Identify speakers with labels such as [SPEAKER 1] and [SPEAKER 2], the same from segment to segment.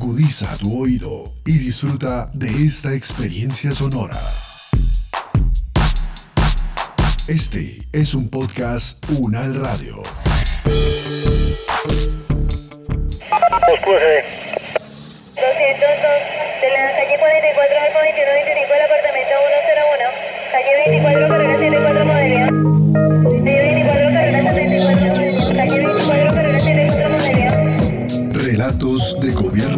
[SPEAKER 1] Agudiza tu oído y disfruta de esta experiencia sonora. Este es un podcast Unal Radio.
[SPEAKER 2] de la calle 44 al 2125 del apartamento 101, calle 24 carrera 74 Modelia. Calle 24 carrera 74 calle 24 carrera 74 Modelia.
[SPEAKER 1] Relatos de gobierno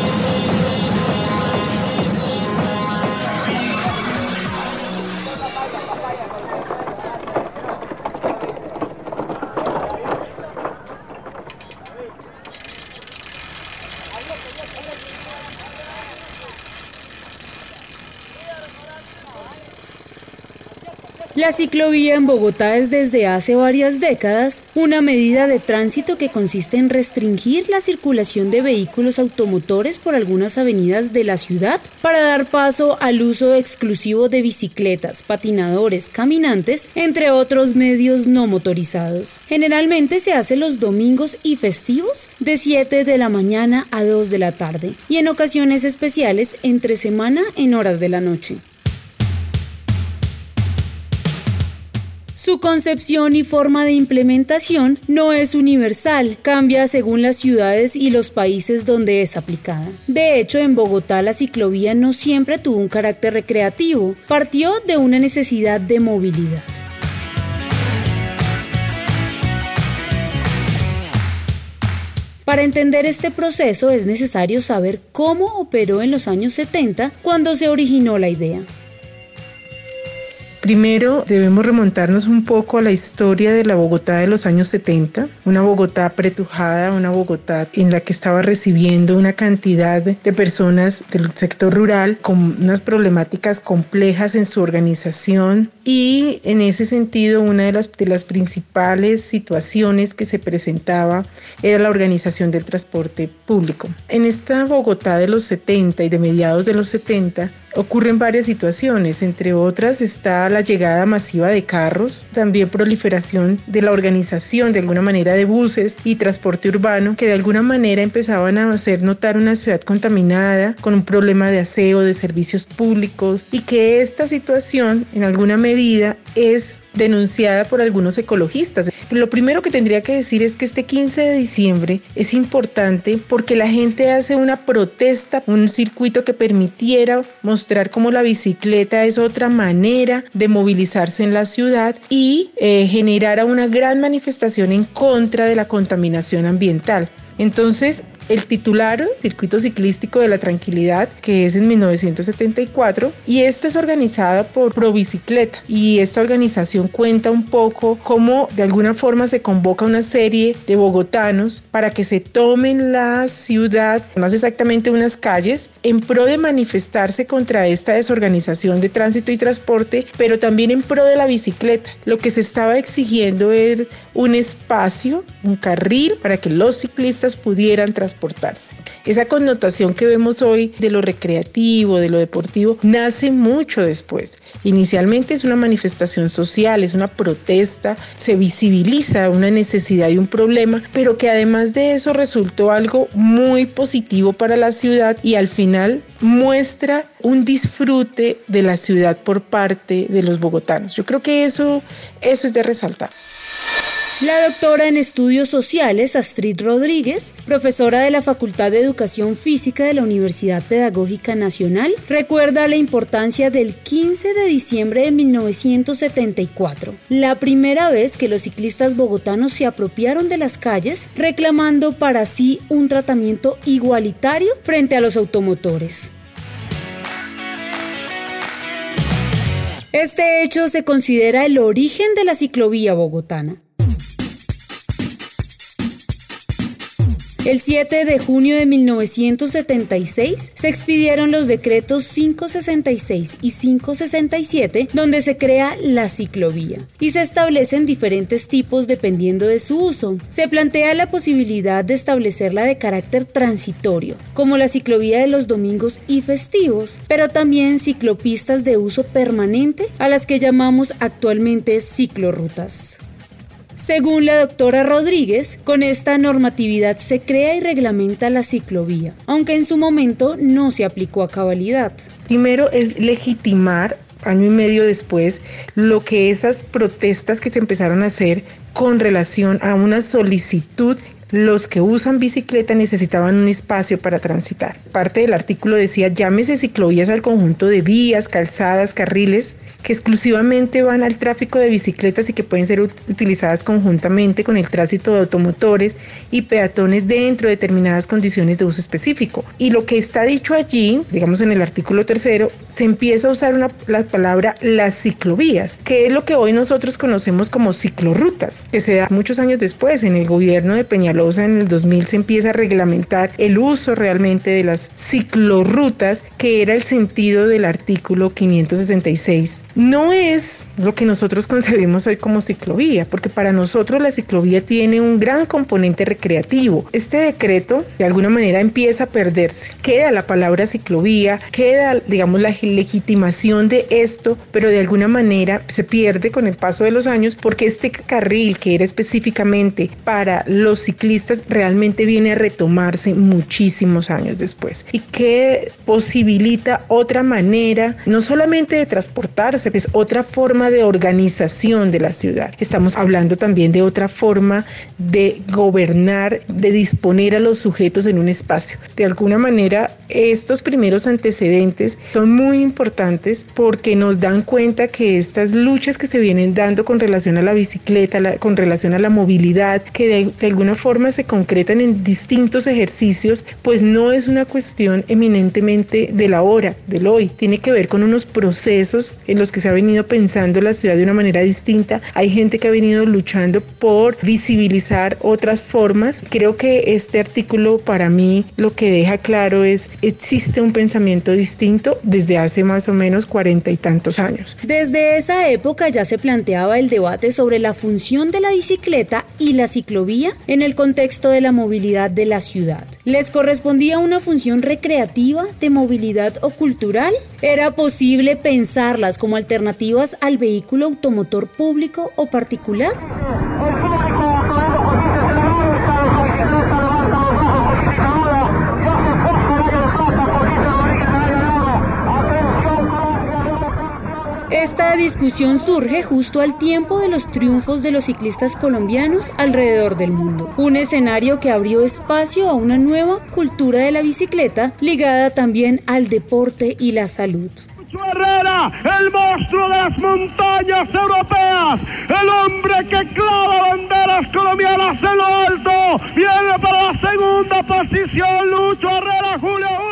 [SPEAKER 3] La ciclovía en Bogotá es desde hace varias décadas una medida de tránsito que consiste en restringir la circulación de vehículos automotores por algunas avenidas de la ciudad para dar paso al uso exclusivo de bicicletas, patinadores, caminantes, entre otros medios no motorizados. Generalmente se hace los domingos y festivos de 7 de la mañana a 2 de la tarde y en ocasiones especiales entre semana en horas de la noche. Su concepción y forma de implementación no es universal, cambia según las ciudades y los países donde es aplicada. De hecho, en Bogotá la ciclovía no siempre tuvo un carácter recreativo, partió de una necesidad de movilidad. Para entender este proceso es necesario saber cómo operó en los años 70 cuando se originó la idea.
[SPEAKER 4] Primero debemos remontarnos un poco a la historia de la Bogotá de los años 70, una Bogotá pretujada, una Bogotá en la que estaba recibiendo una cantidad de personas del sector rural con unas problemáticas complejas en su organización y en ese sentido una de las, de las principales situaciones que se presentaba era la organización del transporte público. En esta Bogotá de los 70 y de mediados de los 70 ocurren varias situaciones, entre otras está la llegada masiva de carros, también proliferación de la organización de alguna manera de buses y transporte urbano que de alguna manera empezaban a hacer notar una ciudad contaminada con un problema de aseo, de servicios públicos y que esta situación en alguna medida es denunciada por algunos ecologistas. Lo primero que tendría que decir es que este 15 de diciembre es importante porque la gente hace una protesta, un circuito que permitiera cómo la bicicleta es otra manera de movilizarse en la ciudad y eh, generara una gran manifestación en contra de la contaminación ambiental. Entonces, el titular Circuito Ciclístico de la Tranquilidad, que es en 1974, y esta es organizada por Provicicleta. Y esta organización cuenta un poco cómo de alguna forma se convoca una serie de bogotanos para que se tomen la ciudad, más exactamente unas calles, en pro de manifestarse contra esta desorganización de tránsito y transporte, pero también en pro de la bicicleta. Lo que se estaba exigiendo es un espacio, un carril para que los ciclistas pudieran transportar esa connotación que vemos hoy de lo recreativo, de lo deportivo, nace mucho después. Inicialmente es una manifestación social, es una protesta, se visibiliza una necesidad y un problema, pero que además de eso resultó algo muy positivo para la ciudad y al final muestra un disfrute de la ciudad por parte de los bogotanos. Yo creo que eso, eso es de resaltar.
[SPEAKER 3] La doctora en estudios sociales, Astrid Rodríguez, profesora de la Facultad de Educación Física de la Universidad Pedagógica Nacional, recuerda la importancia del 15 de diciembre de 1974, la primera vez que los ciclistas bogotanos se apropiaron de las calles reclamando para sí un tratamiento igualitario frente a los automotores. Este hecho se considera el origen de la ciclovía bogotana. El 7 de junio de 1976 se expidieron los decretos 566 y 567 donde se crea la ciclovía y se establecen diferentes tipos dependiendo de su uso. Se plantea la posibilidad de establecerla de carácter transitorio, como la ciclovía de los domingos y festivos, pero también ciclopistas de uso permanente a las que llamamos actualmente ciclorrutas. Según la doctora Rodríguez, con esta normatividad se crea y reglamenta la ciclovía, aunque en su momento no se aplicó a cabalidad.
[SPEAKER 4] Primero es legitimar año y medio después, lo que esas protestas que se empezaron a hacer con relación a una solicitud los que usan bicicleta necesitaban un espacio para transitar. Parte del artículo decía llámese ciclovías al conjunto de vías, calzadas, carriles que exclusivamente van al tráfico de bicicletas y que pueden ser utilizadas conjuntamente con el tránsito de automotores y peatones dentro de determinadas condiciones de uso específico. Y lo que está dicho allí, digamos en el artículo tercero, se empieza a usar la palabra las ciclovías, que es lo que hoy nosotros conocemos como ciclorrutas, que se da muchos años después en el gobierno de Peñalosa en el 2000 se empieza a reglamentar el uso realmente de las ciclorrutas, que era el sentido del artículo 566 no es lo que nosotros concebimos hoy como ciclovía, porque para nosotros la ciclovía tiene un gran componente recreativo. Este decreto de alguna manera empieza a perderse. Queda la palabra ciclovía, queda, digamos, la legitimación de esto, pero de alguna manera se pierde con el paso de los años porque este carril que era específicamente para los ciclistas realmente viene a retomarse muchísimos años después y que posibilita otra manera no solamente de transportarse, es otra forma de organización de la ciudad. Estamos hablando también de otra forma de gobernar, de disponer a los sujetos en un espacio. De alguna manera, estos primeros antecedentes son muy importantes porque nos dan cuenta que estas luchas que se vienen dando con relación a la bicicleta, con relación a la movilidad, que de, de alguna forma se concretan en distintos ejercicios, pues no es una cuestión eminentemente de la hora, del hoy. Tiene que ver con unos procesos en los que se ha venido pensando la ciudad de una manera distinta. Hay gente que ha venido luchando por visibilizar otras formas. Creo que este artículo para mí lo que deja claro es existe un pensamiento distinto desde hace más o menos cuarenta y tantos años.
[SPEAKER 3] Desde esa época ya se planteaba el debate sobre la función de la bicicleta y la ciclovía en el contexto de la movilidad de la ciudad. ¿Les correspondía una función recreativa, de movilidad o cultural? ¿Era posible pensarlas como alternativas al vehículo automotor público o particular? Esta discusión surge justo al tiempo de los triunfos de los ciclistas colombianos alrededor del mundo, un escenario que abrió espacio a una nueva cultura de la bicicleta ligada también al deporte y la salud.
[SPEAKER 5] Herrera, el monstruo de las montañas europeas, el hombre que clava banderas colombianas en lo alto, viene para la segunda posición, Lucho Herrera, Julio.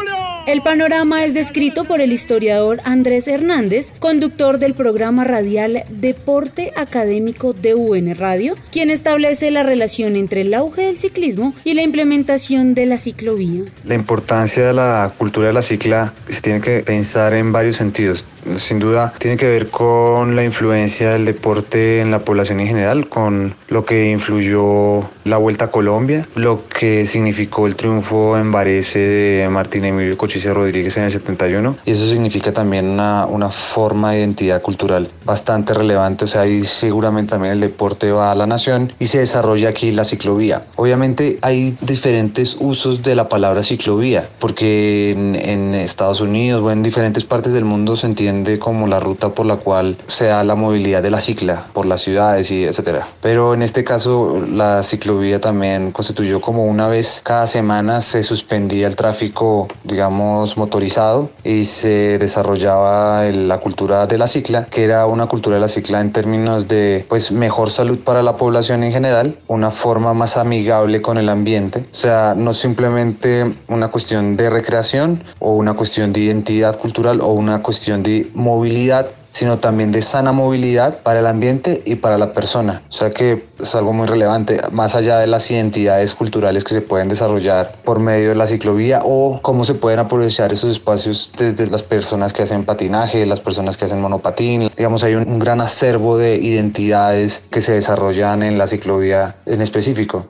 [SPEAKER 3] El panorama es descrito por el historiador Andrés Hernández, conductor del programa radial Deporte Académico de UN Radio, quien establece la relación entre el auge del ciclismo y la implementación de la ciclovía.
[SPEAKER 6] La importancia de la cultura de la cicla se tiene que pensar en varios sentidos. Sin duda tiene que ver con la influencia del deporte en la población en general, con lo que influyó la Vuelta a Colombia, lo que significó el triunfo en Varese de Martín Emilio Cochise Rodríguez en el 71. Y eso significa también una, forma de identidad cultural bastante relevante. O sea, ahí seguramente también el deporte va a la nación y se desarrolla aquí la ciclovía. Obviamente hay diferentes usos de la palabra ciclovía, porque en, en Estados Unidos o en diferentes partes del mundo se entiende como la ruta por la cual se da la movilidad de la cicla por las ciudades y etcétera. Pero en este caso la ciclovía también constituyó como una vez cada semana se suspendía el tráfico, digamos, motorizado y se desarrollaba la cultura de la cicla, que era una cultura de la cicla en términos de pues mejor salud para la población en general, una forma más amigable con el ambiente, o sea, no simplemente una cuestión de recreación o una cuestión de identidad cultural o una cuestión de movilidad sino también de sana movilidad para el ambiente y para la persona. O sea que es algo muy relevante, más allá de las identidades culturales que se pueden desarrollar por medio de la ciclovía o cómo se pueden aprovechar esos espacios desde las personas que hacen patinaje, las personas que hacen monopatín. Digamos, hay un, un gran acervo de identidades que se desarrollan en la ciclovía en específico.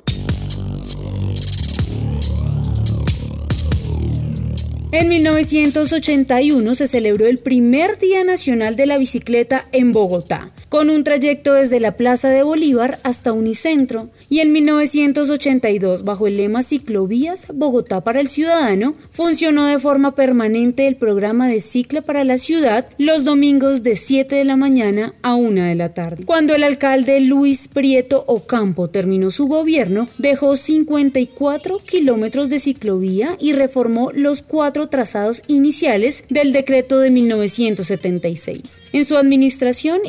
[SPEAKER 3] En 1981 se celebró el primer Día Nacional de la Bicicleta en Bogotá, con un trayecto desde la Plaza de Bolívar hasta Unicentro, y en 1982, bajo el lema Ciclovías Bogotá para el Ciudadano, funcionó de forma permanente el programa de cicla para la ciudad los domingos de 7 de la mañana a 1 de la tarde. Cuando el alcalde Luis Prieto Ocampo terminó su gobierno, dejó 54 kilómetros de ciclovía y reformó los cuatro trazados iniciales del decreto de 1976. En su administración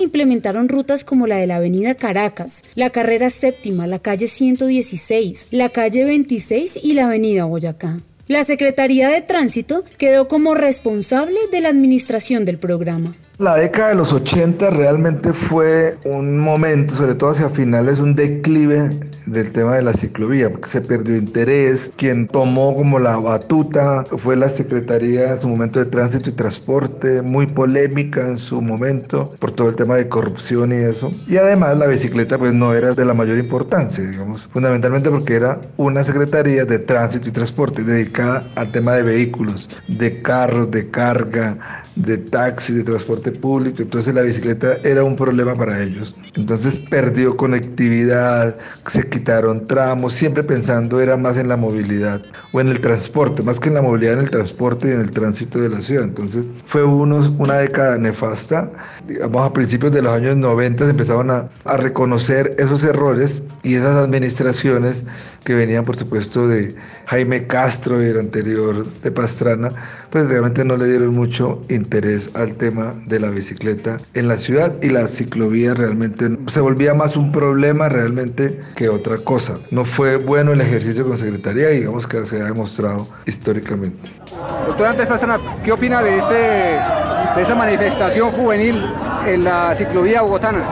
[SPEAKER 3] rutas como la de la Avenida Caracas, la Carrera Séptima, la calle 116, la calle 26 y la Avenida Boyacá. La Secretaría de Tránsito quedó como responsable de la administración del programa.
[SPEAKER 7] La década de los 80 realmente fue un momento, sobre todo hacia finales, un declive del tema de la ciclovía, porque se perdió interés. Quien tomó como la batuta fue la Secretaría en su momento de Tránsito y Transporte, muy polémica en su momento por todo el tema de corrupción y eso. Y además la bicicleta pues no era de la mayor importancia, digamos, fundamentalmente porque era una Secretaría de Tránsito y Transporte dedicada al tema de vehículos, de carros, de carga, de taxi, de transporte público, entonces la bicicleta era un problema para ellos. Entonces perdió conectividad, se quitaron tramos, siempre pensando era más en la movilidad o en el transporte, más que en la movilidad en el transporte y en el tránsito de la ciudad. Entonces fue unos, una década nefasta. Digamos, a principios de los años 90 se empezaron a, a reconocer esos errores y esas administraciones que venían por supuesto de Jaime Castro y el anterior de Pastrana, pues realmente no le dieron mucho interés al tema de la bicicleta en la ciudad y la ciclovía realmente se volvía más un problema realmente que otra cosa. No fue bueno el ejercicio con secretaría, digamos que se ha demostrado históricamente.
[SPEAKER 8] Doctor Andrés Pastrana, ¿qué opina de, este, de esa manifestación juvenil en la ciclovía bogotana?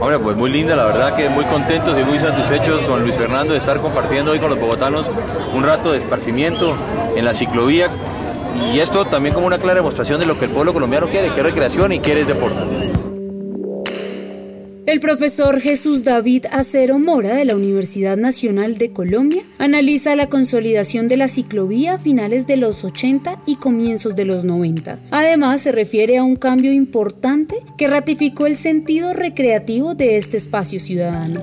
[SPEAKER 9] Hombre, pues muy linda, la verdad que muy contentos y muy satisfechos con Luis Fernando de estar compartiendo hoy con los bogotanos un rato de esparcimiento en la ciclovía y esto también como una clara demostración de lo que el pueblo colombiano quiere, que es recreación y quiere deporte.
[SPEAKER 3] El profesor Jesús David Acero Mora de la Universidad Nacional de Colombia analiza la consolidación de la ciclovía a finales de los 80 y comienzos de los 90. Además, se refiere a un cambio importante que ratificó el sentido recreativo de este espacio ciudadano.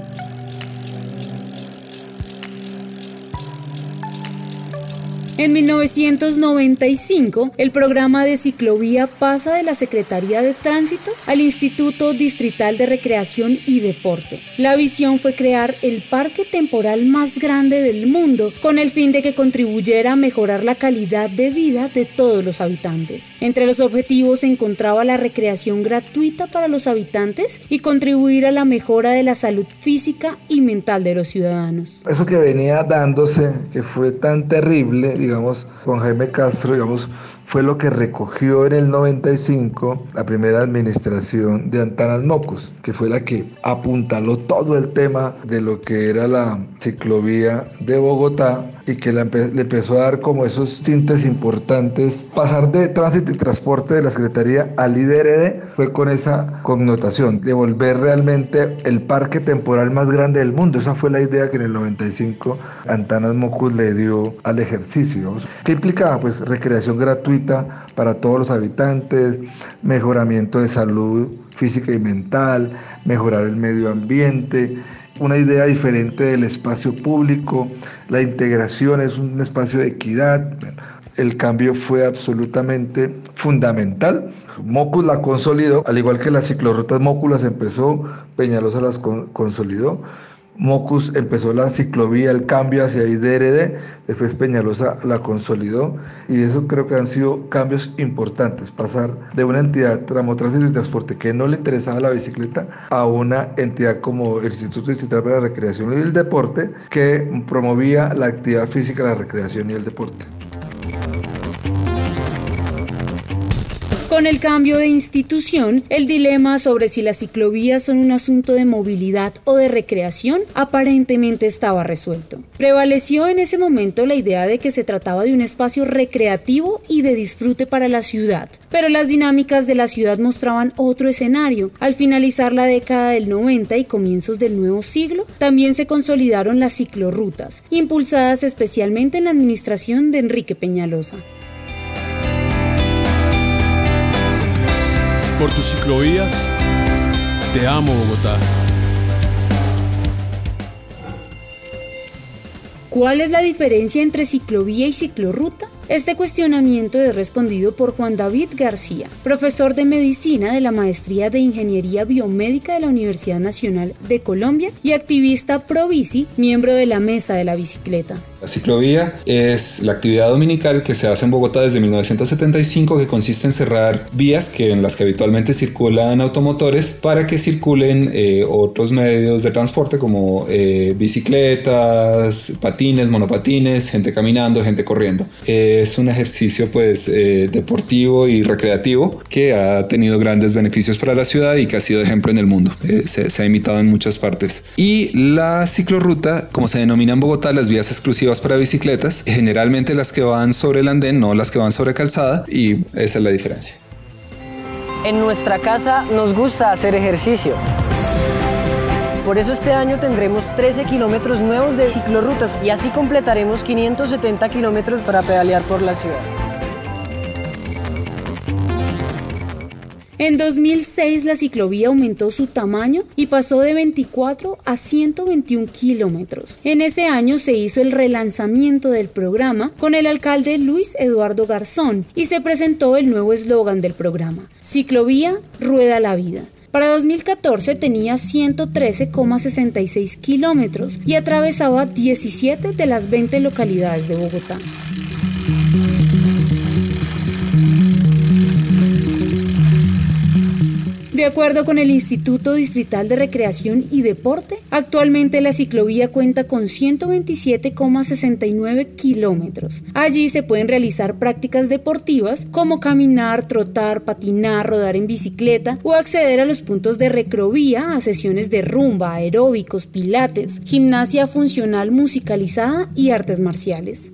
[SPEAKER 3] En 1995, el programa de ciclovía pasa de la Secretaría de Tránsito al Instituto Distrital de Recreación y Deporte. La visión fue crear el parque temporal más grande del mundo con el fin de que contribuyera a mejorar la calidad de vida de todos los habitantes. Entre los objetivos se encontraba la recreación gratuita para los habitantes y contribuir a la mejora de la salud física y mental de los ciudadanos.
[SPEAKER 7] Eso que venía dándose, que fue tan terrible, digamos, con Jaime Castro, digamos, fue lo que recogió en el 95 la primera administración de Antanas Mocos, que fue la que apuntaló todo el tema de lo que era la ciclovía de Bogotá y que le empezó a dar como esos tintes importantes. Pasar de tránsito y transporte de la Secretaría al IDRD fue con esa connotación, de volver realmente el parque temporal más grande del mundo. Esa fue la idea que en el 95 Antanas Mocus le dio al ejercicio. ¿Qué implicaba? Pues recreación gratuita para todos los habitantes, mejoramiento de salud física y mental, mejorar el medio ambiente, una idea diferente del espacio público, la integración es un espacio de equidad. El cambio fue absolutamente fundamental. Mocus la consolidó, al igual que las ciclorrutas Móculas empezó, Peñalosa las consolidó. Mocus empezó la ciclovía, el cambio hacia IDRD, después Peñalosa la consolidó y eso creo que han sido cambios importantes, pasar de una entidad Tramotránsito y Transporte que no le interesaba la bicicleta a una entidad como el Instituto Distrital para la Recreación y el Deporte que promovía la actividad física, la recreación y el deporte.
[SPEAKER 3] Con el cambio de institución, el dilema sobre si las ciclovías son un asunto de movilidad o de recreación aparentemente estaba resuelto. Prevaleció en ese momento la idea de que se trataba de un espacio recreativo y de disfrute para la ciudad, pero las dinámicas de la ciudad mostraban otro escenario. Al finalizar la década del 90 y comienzos del nuevo siglo, también se consolidaron las ciclorrutas, impulsadas especialmente en la administración de Enrique Peñalosa.
[SPEAKER 10] Por tus ciclovías, te amo Bogotá.
[SPEAKER 3] ¿Cuál es la diferencia entre ciclovía y ciclorruta? Este cuestionamiento es respondido por Juan David García, profesor de medicina de la Maestría de Ingeniería Biomédica de la Universidad Nacional de Colombia y activista pro bici, miembro de la Mesa de la Bicicleta.
[SPEAKER 11] La ciclovía es la actividad dominical que se hace en Bogotá desde 1975 que consiste en cerrar vías que en las que habitualmente circulan automotores para que circulen eh, otros medios de transporte como eh, bicicletas, patines, monopatines, gente caminando, gente corriendo. Es un ejercicio pues eh, deportivo y recreativo que ha tenido grandes beneficios para la ciudad y que ha sido ejemplo en el mundo. Eh, se, ha imitado en muchas partes. Y la ciclorruta, como se denomina en Bogotá, las vías exclusivas para bicicletas, generalmente las que van sobre el andén, no las que van sobre calzada, y esa es la diferencia.
[SPEAKER 12] En nuestra casa nos gusta hacer ejercicio. Por eso este año tendremos 13 kilómetros nuevos de ciclorrutas y así completaremos 570 kilómetros para pedalear por la ciudad.
[SPEAKER 3] En 2006 la ciclovía aumentó su tamaño y pasó de 24 a 121 kilómetros. En ese año se hizo el relanzamiento del programa con el alcalde Luis Eduardo Garzón y se presentó el nuevo eslogan del programa, Ciclovía Rueda la Vida. Para 2014 tenía 113,66 kilómetros y atravesaba 17 de las 20 localidades de Bogotá. De acuerdo con el Instituto Distrital de Recreación y Deporte, actualmente la ciclovía cuenta con 127,69 kilómetros. Allí se pueden realizar prácticas deportivas como caminar, trotar, patinar, rodar en bicicleta o acceder a los puntos de recrovía a sesiones de rumba, aeróbicos, pilates, gimnasia funcional musicalizada y artes marciales.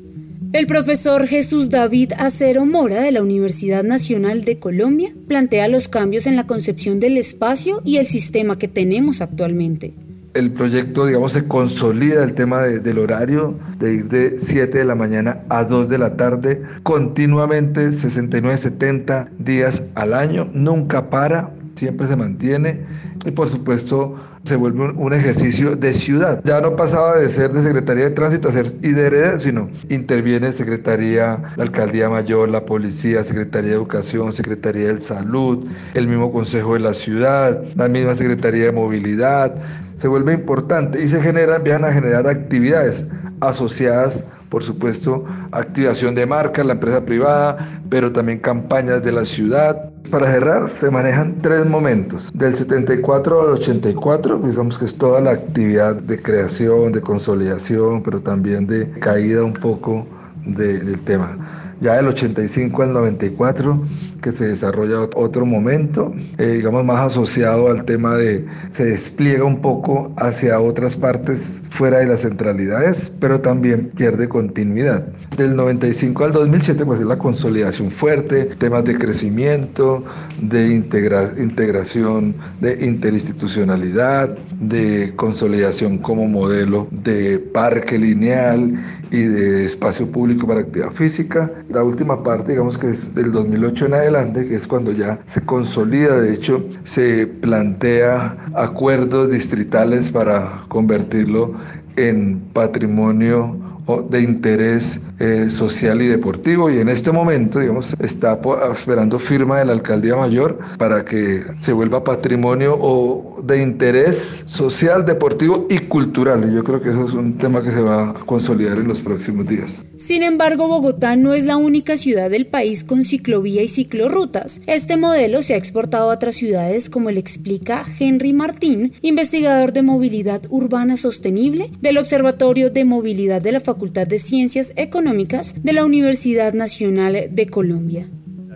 [SPEAKER 3] El profesor Jesús David Acero Mora de la Universidad Nacional de Colombia plantea los cambios en la concepción del espacio y el sistema que tenemos actualmente.
[SPEAKER 7] El proyecto, digamos, se consolida el tema del horario, de ir de 7 de la mañana a 2 de la tarde, continuamente 69, 70 días al año, nunca para, siempre se mantiene y por supuesto se vuelve un, ejercicio de ciudad. Ya no pasaba de ser de Secretaría de Tránsito a ser IDRD, sino interviene Secretaría, la Alcaldía Mayor, la Policía, Secretaría de Educación, Secretaría de Salud, el mismo Consejo de la Ciudad, la misma Secretaría de Movilidad. Se vuelve importante y se generan, van a generar actividades asociadas por supuesto, activación de marcas, la empresa privada, pero también campañas de la ciudad. Para cerrar, se manejan tres momentos. Del 74 al 84, digamos que es toda la actividad de creación, de consolidación, pero también de caída un poco del tema. Ya del 85 al 94 que se desarrolla otro momento, eh, digamos más asociado al tema de, se despliega un poco hacia otras partes fuera de las centralidades, pero también pierde continuidad. Del 95 al 2007 pues es la consolidación fuerte, temas de crecimiento, de integración, de interinstitucionalidad, de consolidación como modelo de parque lineal y de espacio público para actividad física. La última parte, digamos que es del 2008 en adelante, que es cuando ya se consolida, de hecho, se plantea acuerdos distritales para convertirlo en patrimonio de interés eh, social y deportivo y en este momento, digamos, está esperando firma de la alcaldía mayor para que se vuelva patrimonio o de interés social, deportivo y cultural. Y yo creo que eso es un tema que se va a consolidar en los próximos días.
[SPEAKER 3] Sin embargo, Bogotá no es la única ciudad del país con ciclovía y ciclorrutas. Este modelo se ha exportado a otras ciudades como le explica Henry Martín, investigador de movilidad urbana sostenible del Observatorio de Movilidad de la Facultad de Ciencias Económicas de la Universidad Nacional de Colombia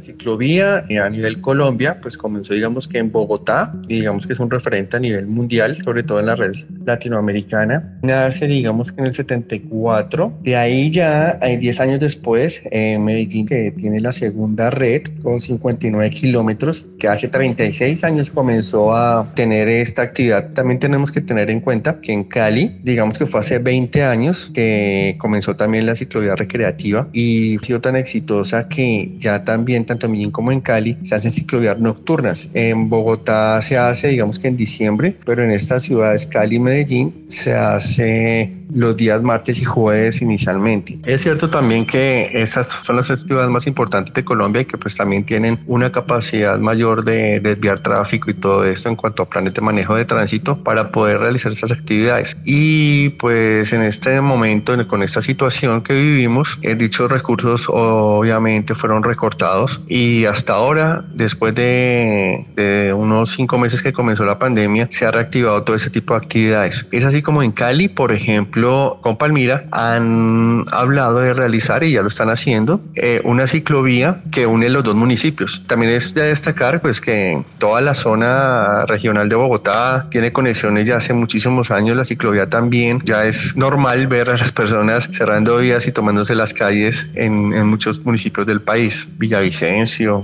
[SPEAKER 13] ciclovía eh, a nivel Colombia, pues comenzó digamos que en Bogotá, y digamos que es un referente a nivel mundial, sobre todo en la red latinoamericana. Nace digamos que en el 74, de ahí ya hay 10 años después, en Medellín que tiene la segunda red con 59 kilómetros, que hace 36 años comenzó a tener esta actividad. También tenemos que tener en cuenta que en Cali, digamos que fue hace 20 años que comenzó también la ciclovía recreativa y ha sido tan exitosa que ya también, tanto en Medellín como en Cali, se hacen ciclovías nocturnas. En Bogotá se hace, digamos que en diciembre, pero en estas ciudades, Cali y Medellín, se hace los días martes y jueves inicialmente. Es cierto también que esas son las ciudades más importantes de Colombia y que pues también tienen una capacidad mayor de desviar tráfico y todo esto en cuanto a planes de manejo de tránsito para poder realizar estas actividades. Y pues en este momento, con esta situación que vivimos, eh, dichos recursos obviamente fueron recortados y hasta ahora, después de, de unos cinco meses que comenzó la pandemia, se ha reactivado todo ese tipo de actividades. Es así como en Cali, por ejemplo, con Palmira, han hablado de realizar, y ya lo están haciendo, eh, una ciclovía que une los dos municipios. También es de destacar pues que toda la zona regional de Bogotá tiene conexiones ya hace muchísimos años, la ciclovía también, ya es normal ver a las personas cerrando vías y tomándose las calles en, en muchos municipios del país, Villavicencio,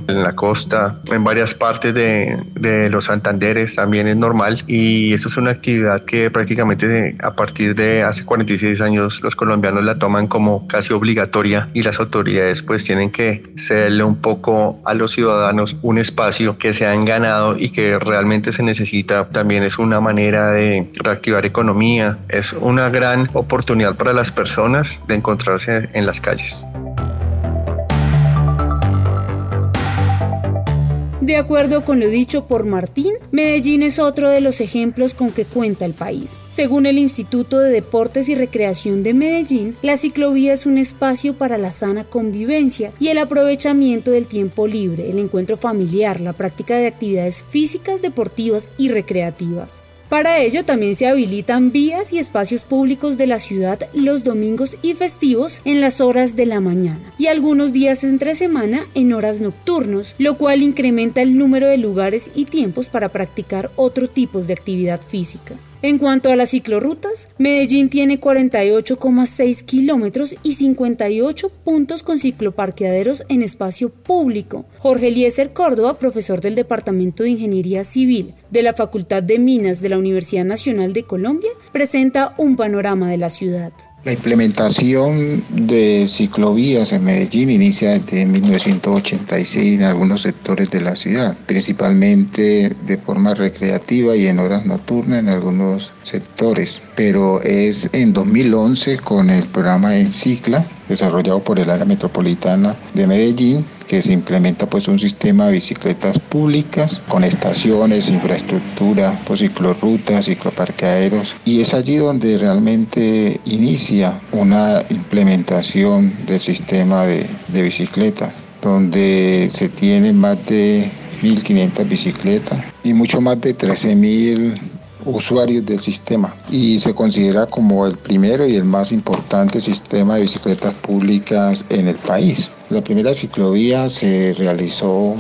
[SPEAKER 13] en la costa, en varias partes de, de los Santanderes también es normal y eso es una actividad que prácticamente a partir de hace 46 años los colombianos la toman como casi obligatoria y las autoridades pues tienen que cederle un poco a los ciudadanos un espacio que se han ganado y que realmente se necesita. También es una manera de reactivar economía, es una gran oportunidad para las personas de encontrarse en las calles.
[SPEAKER 3] De acuerdo con lo dicho por Martín, Medellín es otro de los ejemplos con que cuenta el país. Según el Instituto de Deportes y Recreación de Medellín, la ciclovía es un espacio para la sana convivencia y el aprovechamiento del tiempo libre, el encuentro familiar, la práctica de actividades físicas, deportivas y recreativas. Para ello también se habilitan vías y espacios públicos de la ciudad los domingos y festivos en las horas de la mañana y algunos días entre semana en horas nocturnos, lo cual incrementa el número de lugares y tiempos para practicar otro tipo de actividad física. En cuanto a las ciclorrutas, Medellín tiene 48,6 kilómetros y 58 puntos con cicloparqueaderos en espacio público. Jorge Eliezer Córdoba, profesor del Departamento de Ingeniería Civil de la Facultad de Minas de la Universidad Nacional de Colombia, presenta un panorama de la ciudad.
[SPEAKER 14] La implementación de ciclovías en Medellín inicia desde 1986 en algunos sectores de la ciudad, principalmente de forma recreativa y en horas nocturnas en algunos sectores, pero es en 2011 con el programa Encicla desarrollado por el área metropolitana de Medellín que se implementa pues un sistema de bicicletas públicas con estaciones, infraestructura, pues, ciclorrutas, cicloparqueaderos. Y es allí donde realmente inicia una implementación del sistema de, de bicicletas donde se tienen más de 1.500 bicicletas y mucho más de 13.000 usuarios del sistema y se considera como el primero y el más importante sistema de bicicletas públicas en el país. La primera ciclovía se realizó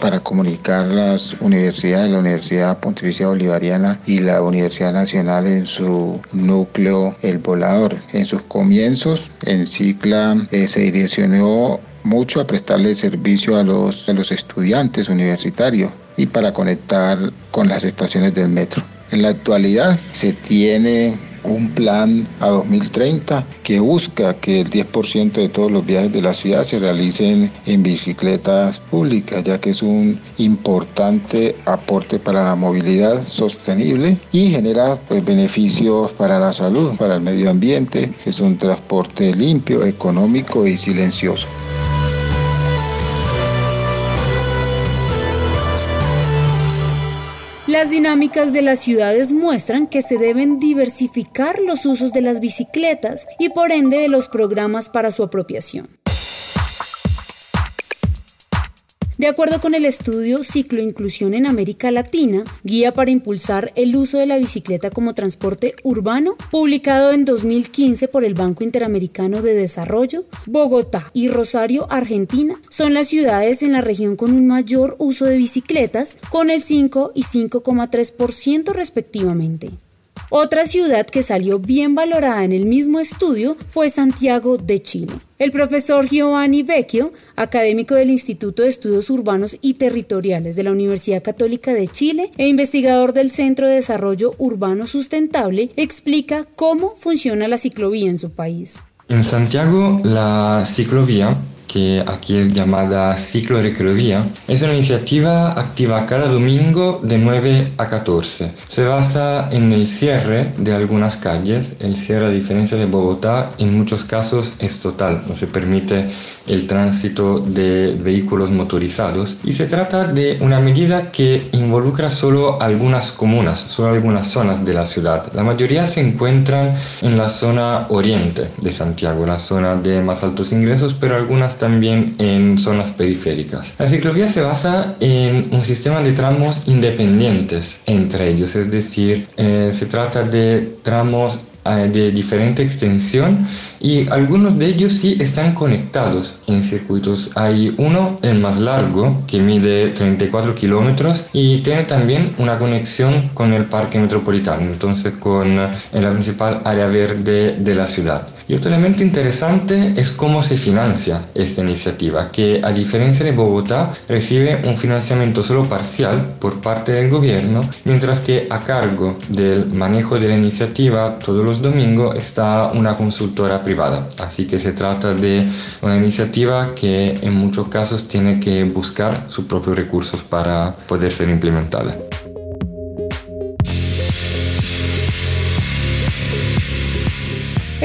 [SPEAKER 14] para comunicar las universidades, la Universidad Pontificia Bolivariana y la Universidad Nacional en su núcleo El Volador. En sus comienzos, en Cicla eh, se direccionó mucho a prestarle servicio a los, a los estudiantes universitarios y para conectar con las estaciones del metro. En la actualidad se tiene un plan a 2030 que busca que el 10% de todos los viajes de la ciudad se realicen en bicicletas públicas, ya que es un importante aporte para la movilidad sostenible y genera pues, beneficios para la salud, para el medio ambiente, es un transporte limpio, económico y silencioso.
[SPEAKER 3] Las dinámicas de las ciudades muestran que se deben diversificar los usos de las bicicletas y por ende de los programas para su apropiación. De acuerdo con el estudio Cicloinclusión en América Latina, guía para impulsar el uso de la bicicleta como transporte urbano, publicado en 2015 por el Banco Interamericano de Desarrollo, Bogotá y Rosario, Argentina, son las ciudades en la región con un mayor uso de bicicletas, con el 5 y 5,3% respectivamente. Otra ciudad que salió bien valorada en el mismo estudio fue Santiago de Chile. El profesor Giovanni Vecchio, académico del Instituto de Estudios Urbanos y Territoriales de la Universidad Católica de Chile e investigador del Centro de Desarrollo Urbano Sustentable, explica cómo funciona la ciclovía en su país.
[SPEAKER 15] En Santiago, la ciclovía que aquí es llamada Ciclo Recrovía, es una iniciativa activa cada domingo de 9 a 14. Se basa en el cierre de algunas calles. El cierre, a diferencia de Bogotá, en muchos casos es total, no se permite el tránsito de vehículos motorizados y se trata de una medida que involucra solo algunas comunas, solo algunas zonas de la ciudad. La mayoría se encuentran en la zona oriente de Santiago, la zona de más altos ingresos, pero algunas también en zonas periféricas. La ciclovía se basa en un sistema de tramos independientes entre ellos, es decir, eh, se trata de tramos eh, de diferente extensión y algunos de ellos sí están conectados en circuitos. Hay uno, el más largo, que mide 34 kilómetros y tiene también una conexión con el parque metropolitano, entonces con la principal área verde de la ciudad. Y otro elemento interesante es cómo se financia esta iniciativa, que a diferencia de Bogotá recibe un financiamiento solo parcial por parte del gobierno, mientras que a cargo del manejo de la iniciativa todos los domingos está una consultora privada. Así que se trata de una iniciativa que en muchos casos tiene que buscar sus propios recursos para poder ser implementada.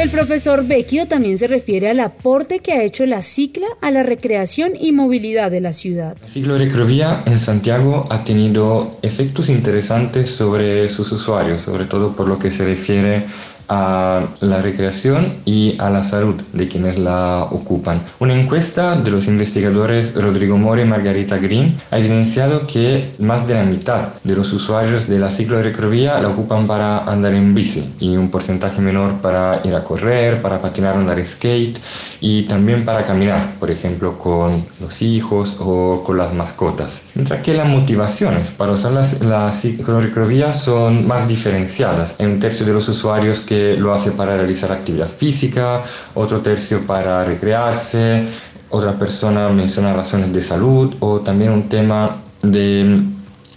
[SPEAKER 3] El profesor Vecchio también se refiere al aporte que ha hecho la cicla a la recreación y movilidad de la ciudad.
[SPEAKER 15] La ciclorecrovía en Santiago ha tenido efectos interesantes sobre sus usuarios, sobre todo por lo que se refiere a la recreación y a la salud de quienes la ocupan. Una encuesta de los investigadores Rodrigo More y Margarita Green ha evidenciado que más de la mitad de los usuarios de la ciclo de recrovía la ocupan para andar en bici y un porcentaje menor para ir a correr, para patinar, andar skate y también para caminar, por ejemplo, con los hijos o con las mascotas. Mientras que las motivaciones para usar la, la ciclorecrovía son más diferenciadas. Hay un tercio de los usuarios que lo hace para realizar actividad física, otro tercio para recrearse, otra persona menciona razones de salud o también un tema de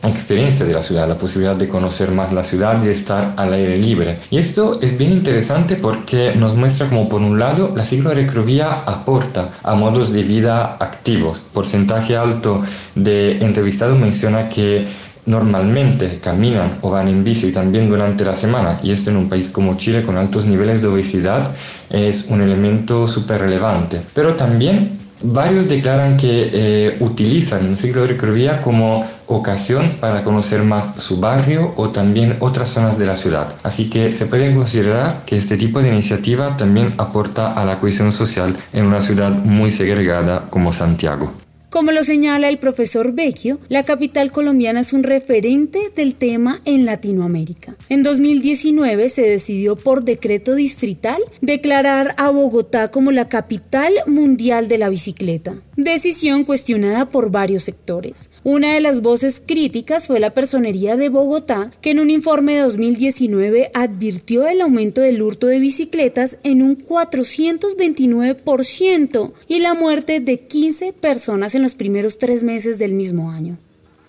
[SPEAKER 15] experiencia de la ciudad, la posibilidad de conocer más la ciudad y estar al aire libre. Y esto es bien interesante porque nos muestra como por un lado la ciclorecrovía aporta a modos de vida activos. Porcentaje alto de entrevistados menciona que normalmente caminan o van en bici también durante la semana y esto en un país como Chile con altos niveles de obesidad es un elemento súper relevante. Pero también varios declaran que eh, utilizan el ciclo de recrovía como ocasión para conocer más su barrio o también otras zonas de la ciudad. Así que se puede considerar que este tipo de iniciativa también aporta a la cohesión social en una ciudad muy segregada como Santiago.
[SPEAKER 3] Como lo señala el profesor Vecchio, la capital colombiana es un referente del tema en Latinoamérica. En 2019 se decidió por decreto distrital declarar a Bogotá como la capital mundial de la bicicleta decisión cuestionada por varios sectores. Una de las voces críticas fue la Personería de Bogotá, que en un informe de 2019 advirtió el aumento del hurto de bicicletas en un 429% y la muerte de 15 personas en los primeros tres meses del mismo año.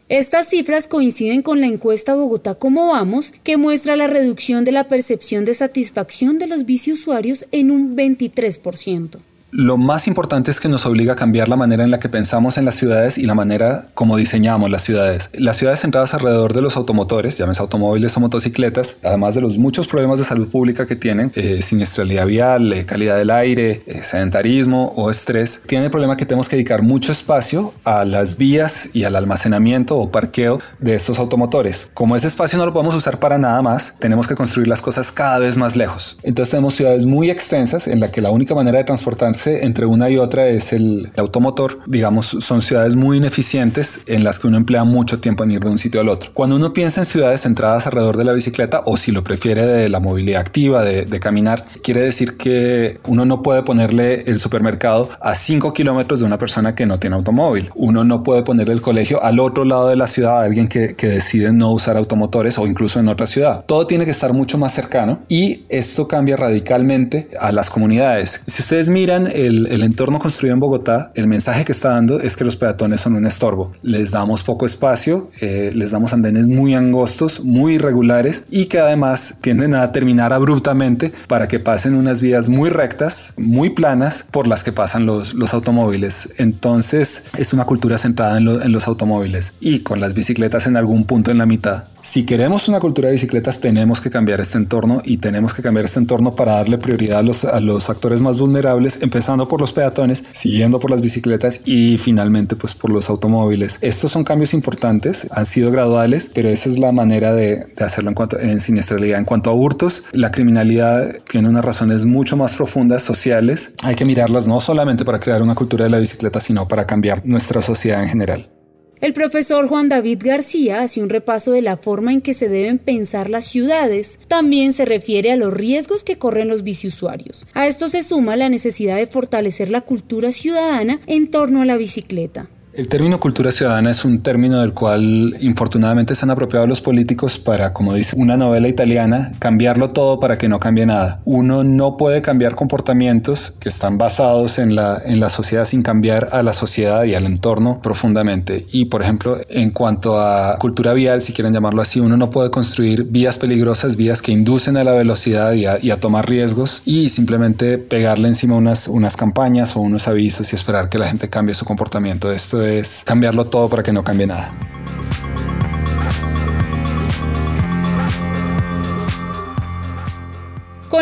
[SPEAKER 3] Estas cifras coinciden con la encuesta Bogotá Cómo Vamos, que muestra la reducción de la percepción de satisfacción de los biciusuarios en un 23%.
[SPEAKER 11] Lo más importante es que nos obliga a cambiar la manera en la que pensamos en las ciudades y la manera como diseñamos las ciudades. Las ciudades centradas alrededor de los automotores, llámese automóviles o motocicletas, además de los muchos problemas de salud pública que tienen, eh, siniestralidad vial, eh, calidad del aire, eh, sedentarismo o estrés, tiene el problema que tenemos que dedicar mucho espacio a las vías y al almacenamiento o parqueo de estos automotores. Como ese espacio no lo podemos usar para nada más, tenemos que construir las cosas cada vez más lejos. Entonces tenemos ciudades muy extensas en las que la única manera de transportar entre una y otra es el automotor. Digamos, son ciudades muy ineficientes en las que uno emplea mucho tiempo en ir de un sitio al otro. Cuando uno piensa en ciudades centradas alrededor de la bicicleta, o si lo prefiere de la movilidad activa, de, de caminar, quiere decir que uno no puede ponerle el supermercado a 5 kilómetros de una persona que no tiene automóvil. Uno no puede ponerle el colegio al otro lado de la ciudad a alguien que, que decide no usar automotores o incluso en otra ciudad. Todo tiene que estar mucho más cercano y esto cambia radicalmente a las comunidades. Si ustedes miran el, entorno construido en Bogotá, el mensaje que está dando es que los peatones son un estorbo. Les damos poco espacio, eh, les damos andenes muy angostos, muy irregulares y que además tienden a terminar abruptamente para que pasen unas vías muy rectas, muy planas por las que pasan los, automóviles. Entonces es una cultura centrada en los automóviles y con las bicicletas en algún punto en la mitad. Si queremos una cultura de bicicletas, tenemos que cambiar este entorno y tenemos que cambiar este entorno para darle prioridad a los, actores más vulnerables, empezando por los peatones, siguiendo por las bicicletas y finalmente pues por los automóviles. Estos son cambios importantes, han sido graduales, pero esa es la manera de, de hacerlo en cuanto en siniestralidad. En cuanto a hurtos, la criminalidad tiene unas razones mucho más profundas sociales. Hay que mirarlas no solamente para crear una cultura de la bicicleta, sino para cambiar nuestra sociedad en general.
[SPEAKER 3] El profesor Juan David García hace un repaso de la forma en que se deben pensar las ciudades. También se refiere a los riesgos que corren los biciusuarios. A esto se suma la necesidad de fortalecer la cultura ciudadana en torno a la bicicleta.
[SPEAKER 11] El término cultura ciudadana es un término del cual infortunadamente se han apropiado los políticos para, como dice una novela italiana, cambiarlo todo para que no cambie nada. Uno no puede cambiar comportamientos que están basados en la, en la sociedad sin cambiar a la sociedad y al entorno profundamente. Y, por ejemplo, en cuanto a cultura vial, si quieren llamarlo así, uno no puede construir vías peligrosas, vías que inducen a la velocidad y a, y a tomar riesgos y simplemente pegarle encima unas, unas campañas o unos avisos y esperar que la gente cambie su comportamiento. Esto es cambiarlo todo para que no cambie nada.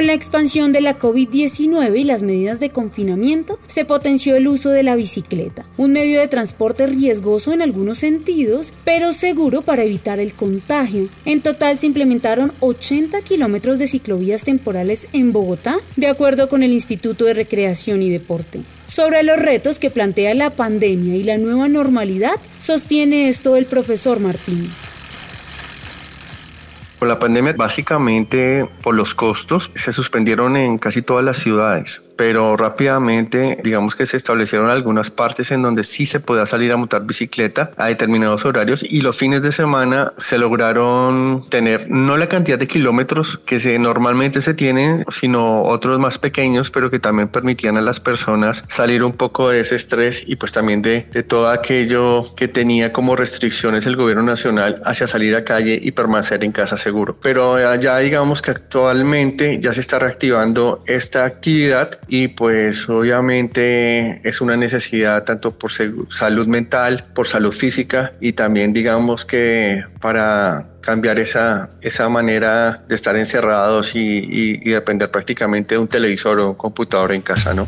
[SPEAKER 3] Con la expansión de la COVID-19 y las medidas de confinamiento, se potenció el uso de la bicicleta, un medio de transporte riesgoso en algunos sentidos, pero seguro para evitar el contagio. En total se implementaron 80 kilómetros de ciclovías temporales en Bogotá, de acuerdo con el Instituto de Recreación y Deporte. Sobre los retos que plantea la pandemia y la nueva normalidad, sostiene esto el profesor Martín.
[SPEAKER 13] Con la pandemia, básicamente por los costos, se suspendieron en casi todas las ciudades, pero rápidamente, digamos que se establecieron algunas partes en donde sí se podía salir a montar bicicleta a determinados horarios y los fines de semana se lograron tener no la cantidad de kilómetros que se normalmente se tienen, sino otros más pequeños, pero que también permitían a las personas salir un poco de ese estrés y pues también de, de todo aquello que tenía como restricciones el gobierno nacional hacia salir a calle y permanecer en casa seguro. Pero ya digamos que actualmente ya se está reactivando esta actividad y pues obviamente es una necesidad tanto por salud mental, por salud física y también digamos que para cambiar esa, esa manera de estar encerrados y, y, depender prácticamente de un televisor o un computador en casa, ¿no?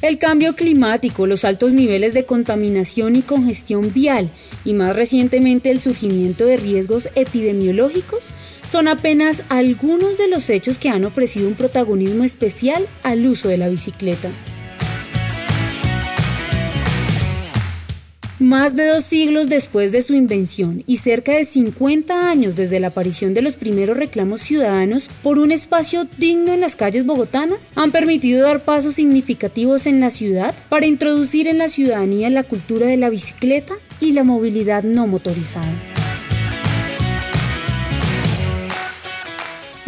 [SPEAKER 3] El cambio climático, los altos niveles de contaminación y congestión vial y más recientemente el surgimiento de riesgos epidemiológicos son apenas algunos de los hechos que han ofrecido un protagonismo especial al uso de la bicicleta. Más de dos siglos después de su invención y cerca de 50 años desde la aparición de los primeros reclamos ciudadanos por un espacio digno en las calles bogotanas, han permitido dar pasos significativos en la ciudad para introducir en la ciudadanía la cultura de la bicicleta y la movilidad no motorizada.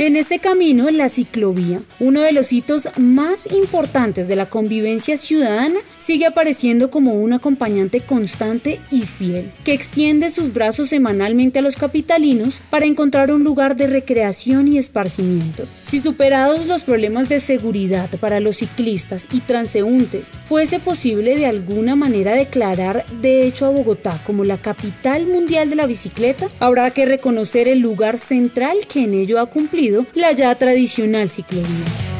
[SPEAKER 3] En ese camino, la ciclovía, uno de los hitos más importantes de la convivencia ciudadana, sigue apareciendo como un acompañante constante y fiel, que extiende sus brazos semanalmente a los capitalinos para encontrar un lugar de recreación y esparcimiento. Si superados los problemas de seguridad para los ciclistas y transeúntes, fuese posible de alguna manera declarar de hecho a Bogotá como la capital mundial de la bicicleta, habrá que reconocer el lugar central que en ello ha cumplido la ya tradicional ciclovía.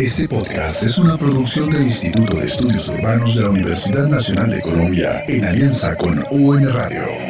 [SPEAKER 1] Este podcast es una producción del Instituto de Estudios Urbanos de la Universidad Nacional de Colombia en alianza con UN Radio.